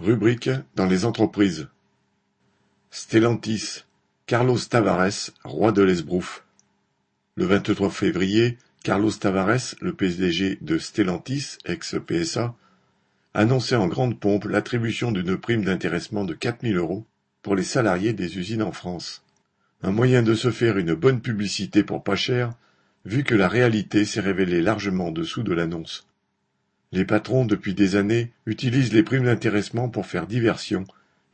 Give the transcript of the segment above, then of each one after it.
Rubrique dans les entreprises. Stellantis, Carlos Tavares, roi de l'esbrouf. Le 23 février, Carlos Tavares, le PDG de Stellantis, ex-PSA, annonçait en grande pompe l'attribution d'une prime d'intéressement de 4000 euros pour les salariés des usines en France. Un moyen de se faire une bonne publicité pour pas cher, vu que la réalité s'est révélée largement en dessous de l'annonce. Les patrons, depuis des années, utilisent les primes d'intéressement pour faire diversion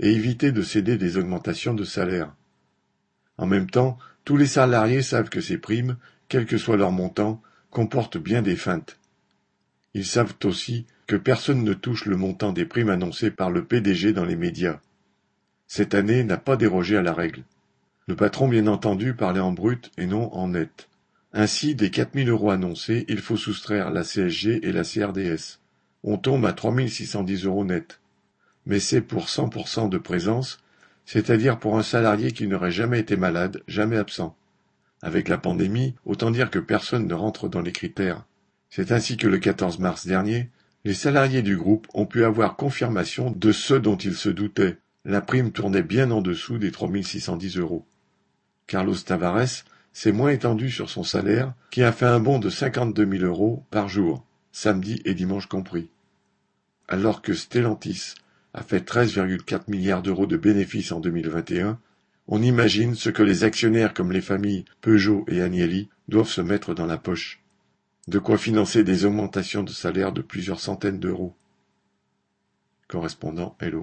et éviter de céder des augmentations de salaire. En même temps, tous les salariés savent que ces primes, quel que soit leur montant, comportent bien des feintes. Ils savent aussi que personne ne touche le montant des primes annoncées par le PDG dans les médias. Cette année n'a pas dérogé à la règle. Le patron, bien entendu, parlait en brut et non en net. Ainsi, des 4000 euros annoncés, il faut soustraire la CSG et la CRDS. On tombe à 3610 euros net. Mais c'est pour 100% de présence, c'est-à-dire pour un salarié qui n'aurait jamais été malade, jamais absent. Avec la pandémie, autant dire que personne ne rentre dans les critères. C'est ainsi que le 14 mars dernier, les salariés du groupe ont pu avoir confirmation de ce dont ils se doutaient. La prime tournait bien en dessous des 3610 euros. Carlos Tavares c'est moins étendu sur son salaire, qui a fait un bond de cinquante-deux mille euros par jour, samedi et dimanche compris. Alors que Stellantis a fait 13,4 milliards d'euros de bénéfices en 2021, on imagine ce que les actionnaires comme les familles Peugeot et Agnelli doivent se mettre dans la poche. De quoi financer des augmentations de salaire de plusieurs centaines d'euros. Correspondant Hello.